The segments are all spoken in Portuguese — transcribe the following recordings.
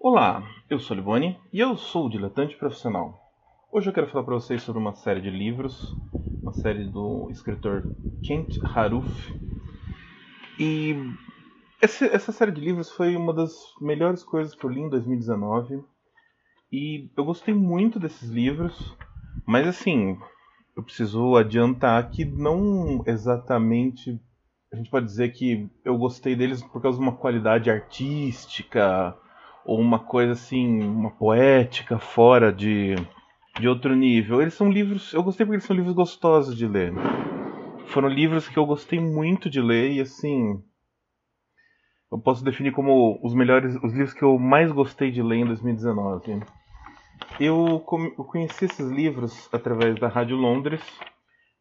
Olá, eu sou Liboni e eu sou o Diletante Profissional. Hoje eu quero falar para vocês sobre uma série de livros, uma série do escritor Kent Haruf. E esse, essa série de livros foi uma das melhores coisas que eu li em 2019. E eu gostei muito desses livros, mas assim, eu preciso adiantar que não exatamente a gente pode dizer que eu gostei deles por causa de uma qualidade artística ou uma coisa assim, uma poética fora de, de outro nível. Eles são livros, eu gostei porque eles são livros gostosos de ler. Foram livros que eu gostei muito de ler e assim, eu posso definir como os melhores, os livros que eu mais gostei de ler em 2019. Eu, eu conheci esses livros através da Rádio Londres.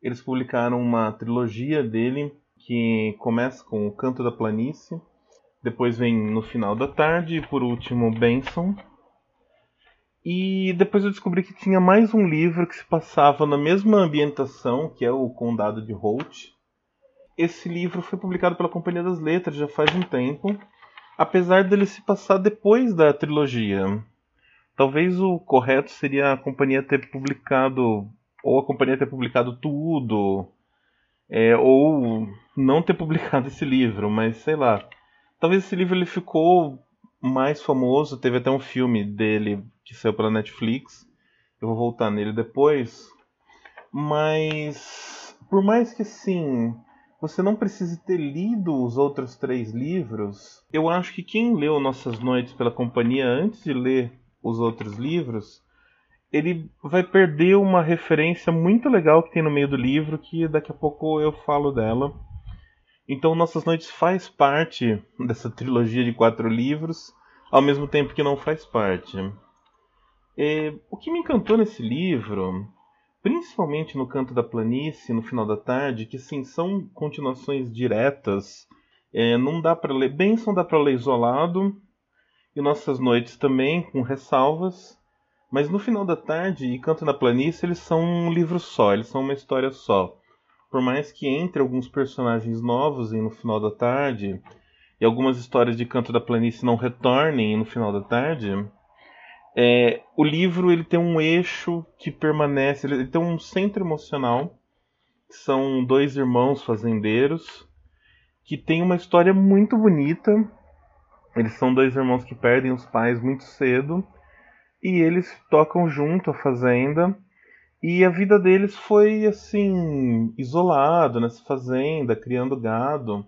Eles publicaram uma trilogia dele que começa com O Canto da Planície, depois vem No Final da Tarde e por último Benson. E depois eu descobri que tinha mais um livro que se passava na mesma ambientação, que é o Condado de Holt. Esse livro foi publicado pela Companhia das Letras já faz um tempo, apesar dele se passar depois da trilogia. Talvez o correto seria a companhia ter publicado, ou a companhia ter publicado tudo, é, ou não ter publicado esse livro, mas sei lá. Talvez esse livro ele ficou mais famoso, teve até um filme dele que saiu pela Netflix. Eu vou voltar nele depois. Mas por mais que sim, você não precise ter lido os outros três livros, eu acho que quem leu Nossas Noites pela Companhia antes de ler os outros livros ele vai perder uma referência muito legal que tem no meio do livro, que daqui a pouco eu falo dela. Então, Nossas Noites faz parte dessa trilogia de quatro livros, ao mesmo tempo que não faz parte. O que me encantou nesse livro, principalmente no Canto da Planície, no final da tarde, que sim, são continuações diretas, é, não dá para ler. Benção dá para ler isolado, e Nossas Noites também, com ressalvas. Mas no final da tarde e Canto na Planície, eles são um livro só, eles são uma história só. Por mais que entre alguns personagens novos em No Final da Tarde, e algumas histórias de Canto da Planície não retornem no final da tarde, é, o livro ele tem um eixo que permanece, ele tem um centro emocional, são dois irmãos fazendeiros, que tem uma história muito bonita. Eles são dois irmãos que perdem os pais muito cedo e eles tocam junto a fazenda. E a vida deles foi assim, isolado nessa fazenda, criando gado.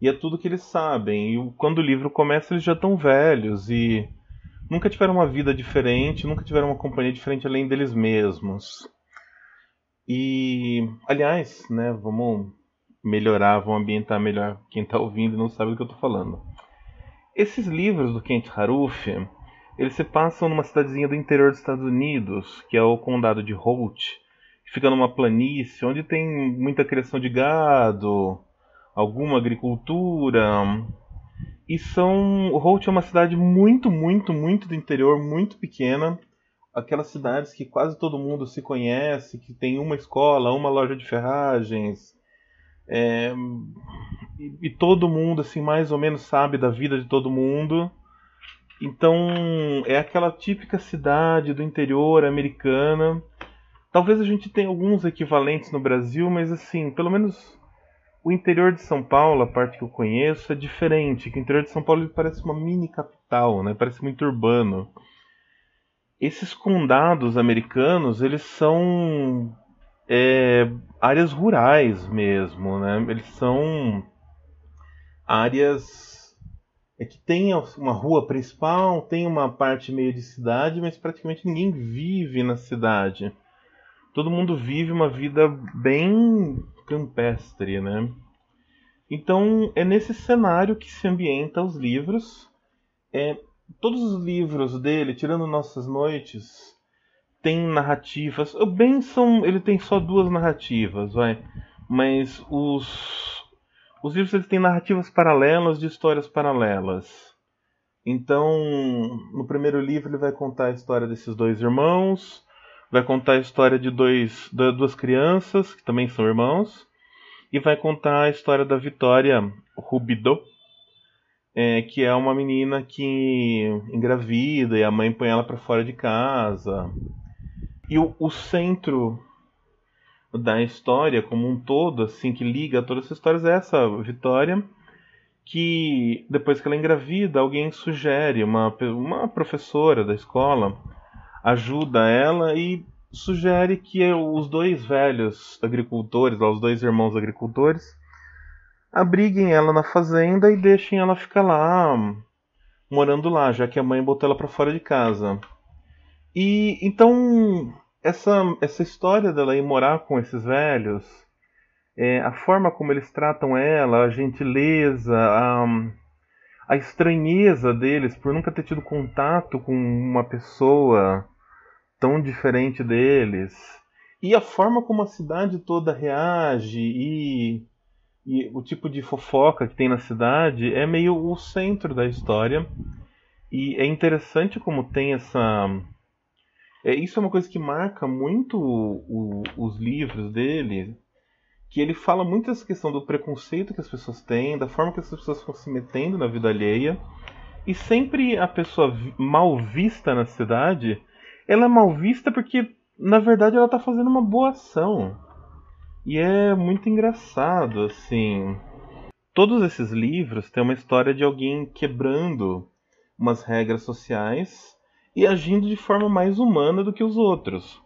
E é tudo que eles sabem. E quando o livro começa, eles já estão velhos e nunca tiveram uma vida diferente, nunca tiveram uma companhia diferente além deles mesmos. E, aliás, né, vamos melhorar, vamos ambientar melhor quem está ouvindo e não sabe do que eu estou falando. Esses livros do Kent Haruf, eles se passam numa cidadezinha do interior dos Estados Unidos, que é o condado de Holt, que fica numa planície onde tem muita criação de gado, alguma agricultura. E são. Holt é uma cidade muito, muito, muito do interior, muito pequena. Aquelas cidades que quase todo mundo se conhece, que tem uma escola, uma loja de ferragens. É... E, e todo mundo, assim, mais ou menos sabe da vida de todo mundo. Então, é aquela típica cidade do interior americana. Talvez a gente tenha alguns equivalentes no Brasil, mas assim, pelo menos o interior de São Paulo, a parte que eu conheço, é diferente. Que o interior de São Paulo parece uma mini capital, né? Parece muito urbano. Esses condados americanos, eles são é, áreas rurais mesmo, né? Eles são áreas é que tem uma rua principal, tem uma parte meio de cidade, mas praticamente ninguém vive na cidade. Todo mundo vive uma vida bem campestre, né? Então é nesse cenário que se ambienta os livros. É, todos os livros dele, tirando Nossas Noites, tem narrativas. O Benson ele tem só duas narrativas, vai. Mas os os livros eles têm narrativas paralelas de histórias paralelas. Então, no primeiro livro ele vai contar a história desses dois irmãos, vai contar a história de dois, de duas crianças que também são irmãos, e vai contar a história da Vitória Rubido, é, que é uma menina que engravida e a mãe põe ela para fora de casa. E o, o, centro da história como um todo, assim, que liga todas as histórias é essa Vitória, que depois que ela engravida, alguém sugere, uma, uma professora da escola ajuda ela e sugere que os dois velhos agricultores, os dois irmãos agricultores, abriguem ela na fazenda e deixem ela ficar lá, morando lá, já que a mãe botou ela para fora de casa. E então essa essa história dela ir morar com esses velhos, é, a forma como eles tratam ela, a gentileza, a, a estranheza deles por nunca ter tido contato com uma pessoa tão diferente deles, e a forma como a cidade toda reage e e o tipo de fofoca que tem na cidade é meio o centro da história. E é interessante como tem essa. É, isso é uma coisa que marca muito o, o, os livros dele, que ele fala muito dessa questão do preconceito que as pessoas têm, da forma que as pessoas estão se metendo na vida alheia. E sempre a pessoa mal vista na cidade, ela é mal vista porque, na verdade, ela está fazendo uma boa ação. E é muito engraçado, assim. Todos esses livros têm uma história de alguém quebrando umas regras sociais e agindo de forma mais humana do que os outros.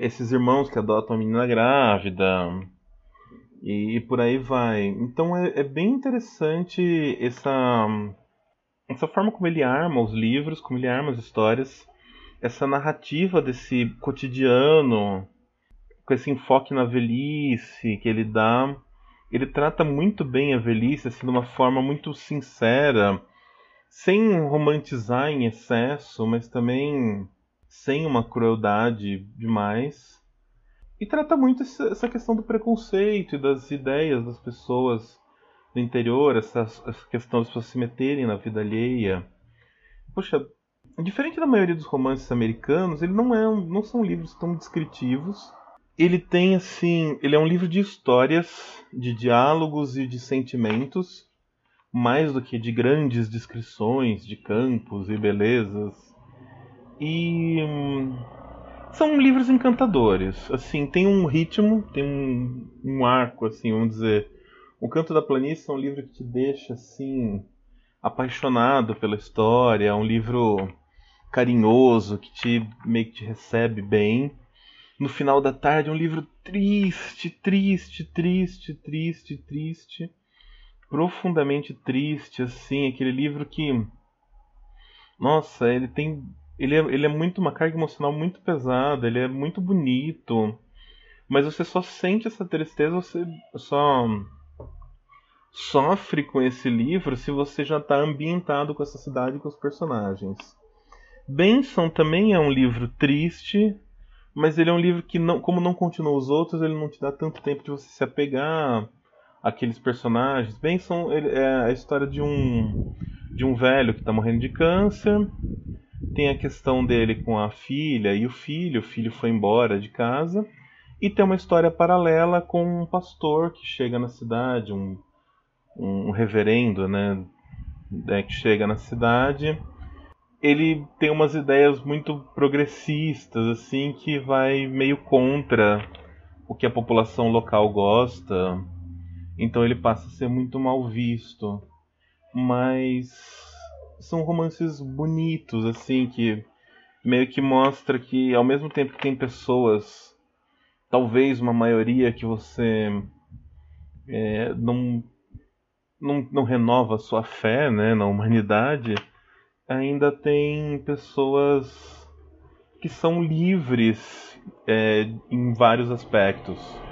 Esses irmãos que adotam a menina grávida e, e por aí vai. Então é, é bem interessante essa, essa forma como ele arma os livros, como ele arma as histórias, essa narrativa desse cotidiano com esse enfoque na velhice que ele dá. Ele trata muito bem a velhice, assim, de uma forma muito sincera, sem romantizar em excesso, mas também sem uma crueldade demais. E trata muito essa questão do preconceito e das ideias das pessoas do interior, essa, questão das pessoas se meterem na vida alheia. Poxa, diferente da maioria dos romances americanos, ele não é não são livros tão descritivos ele tem assim, ele é um livro de histórias, de diálogos e de sentimentos, mais do que de grandes descrições de campos e belezas. E hum, são livros encantadores. Assim, tem um ritmo, tem um, um arco, assim, vamos dizer. O Canto da Planície é um livro que te deixa assim apaixonado pela história, é um livro carinhoso que te meio que te recebe bem no final da tarde, um livro triste, triste, triste, triste, triste, profundamente triste, assim, aquele livro que, nossa, ele tem, ele é, ele é muito uma carga emocional muito pesada, ele é muito bonito, mas você só sente essa tristeza, você só sofre com esse livro se você já está ambientado com essa cidade e com os personagens. Benson também é um livro triste, mas ele é um livro que, não, como não continua os outros, ele não te dá tanto tempo de você se apegar àqueles personagens. Bem, são, é a história de um, de um velho que está morrendo de câncer. Tem a questão dele com a filha e o filho. O filho foi embora de casa. E tem uma história paralela com um pastor que chega na cidade, um, um reverendo, né, é, que chega na cidade ele tem umas ideias muito progressistas, assim, que vai meio contra o que a população local gosta. Então ele passa a ser muito mal visto. Mas são romances bonitos, assim, que meio que mostra que ao mesmo tempo que tem pessoas, talvez uma maioria que você é, não, não, não renova sua fé né, na humanidade ainda tem pessoas que são livres é, em vários aspectos.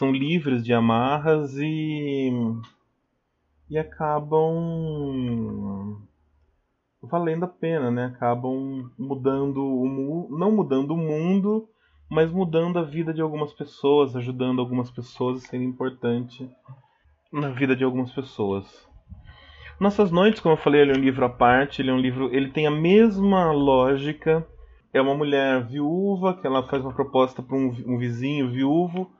São livres de amarras e, e acabam valendo a pena, né? Acabam mudando o não mudando o mundo, mas mudando a vida de algumas pessoas, ajudando algumas pessoas a serem importante na vida de algumas pessoas. Nossas Noites, como eu falei, ele é um livro à parte, ele é um livro, ele tem a mesma lógica. É uma mulher viúva que ela faz uma proposta para um, um, vizinho viúvo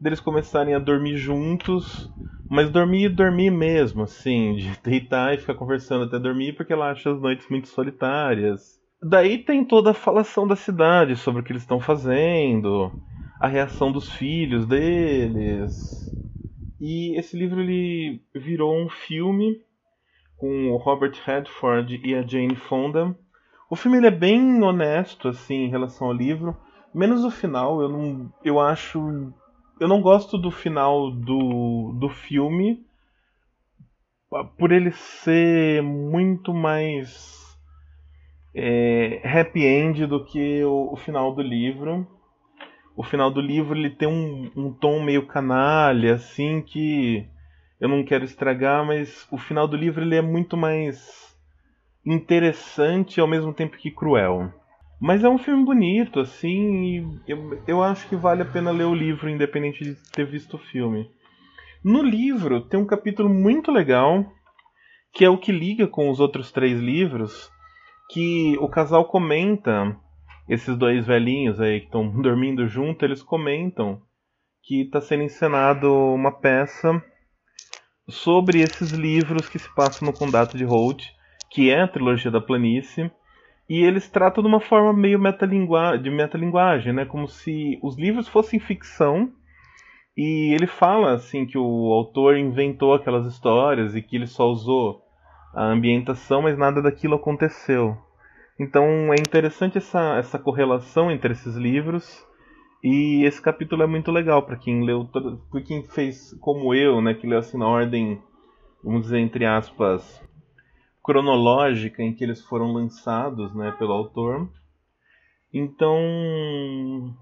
deles começarem a dormir juntos, mas dormir dormir mesmo, assim, de deitar e ficar conversando até dormir, porque ela acha as noites muito solitárias. Daí tem toda a falação da cidade sobre o que eles estão fazendo, a reação dos filhos deles. E esse livro ele virou um filme com o Robert Redford e a Jane Fonda. O filme ele é bem honesto assim em relação ao livro, menos o final. Eu não, eu acho, eu não gosto do final do, do filme por ele ser muito mais é, happy end do que o, o, final do livro. O final do livro ele tem um, um tom meio canalha, assim, que eu não quero estragar, mas o final do livro ele é muito mais interessante ao mesmo tempo que cruel. Mas é um filme bonito, assim, e eu, eu acho que vale a pena ler o livro, independente de ter visto o filme. No livro tem um capítulo muito legal, que é o que liga com os outros três livros, que o casal comenta, esses dois velhinhos aí que estão dormindo junto, eles comentam que está sendo encenado uma peça sobre esses livros que se passam no Condado de Holt, que é a trilogia da planície, e eles tratam de uma forma meio metalinguagem, de metalinguagem, né? Como se os livros fossem ficção. E ele fala assim que o autor inventou aquelas histórias e que ele só usou a ambientação, mas nada daquilo aconteceu. Então é interessante essa, essa correlação entre esses livros e esse capítulo é muito legal para quem leu, para quem fez como eu, né, que leu assim na ordem, vamos dizer entre aspas, cronológica em que eles foram lançados, né, pelo autor. Então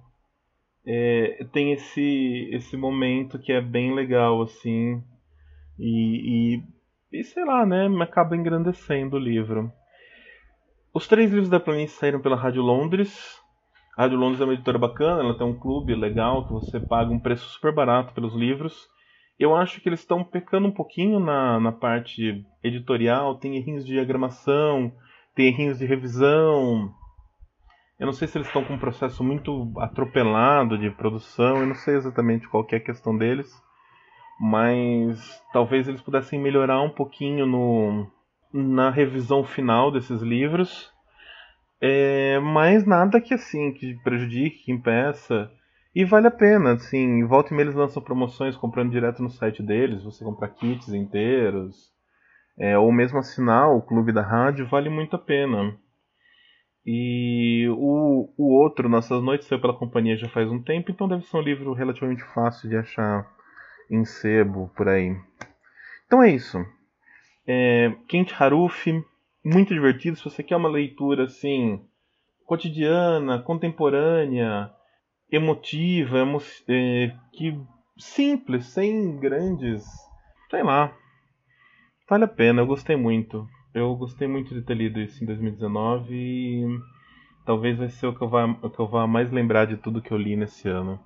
é, tem esse esse momento que é bem legal assim e, e e sei lá, né, acaba engrandecendo o livro. Os três livros da planície saíram pela Rádio Londres. A Rádio Londres é uma editora bacana, ela tem um clube legal que você paga um preço super barato pelos livros. Eu acho que eles estão pecando um pouquinho na, na parte editorial, tem errinhos de diagramação, tem errinhos de revisão. Eu não sei se eles estão com um processo muito atropelado de produção, eu não sei exatamente qual é a questão deles mas talvez eles pudessem melhorar um pouquinho no, na revisão final desses livros. É, mas nada que assim que prejudique, que impeça. E vale a pena, assim, volta e meia eles lançam promoções comprando direto no site deles, você compra kits inteiros, é, ou mesmo assinar o clube da rádio, vale muito a pena. E o, o outro, Nossas Noites, saiu pela companhia já faz um tempo, então deve ser um livro relativamente fácil de achar em sebo, por aí. Então é isso. É, Kent Haruf, muito divertido. Se você quer uma leitura assim, cotidiana, contemporânea, emotiva, emo é, que simples, sem grandes. Sei lá. Vale a pena, eu gostei muito. Eu gostei muito de ter lido isso em 2019 e talvez vai ser o que eu vá, o que eu vá mais lembrar de tudo que eu li nesse ano.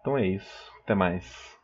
Então é isso. Até mais.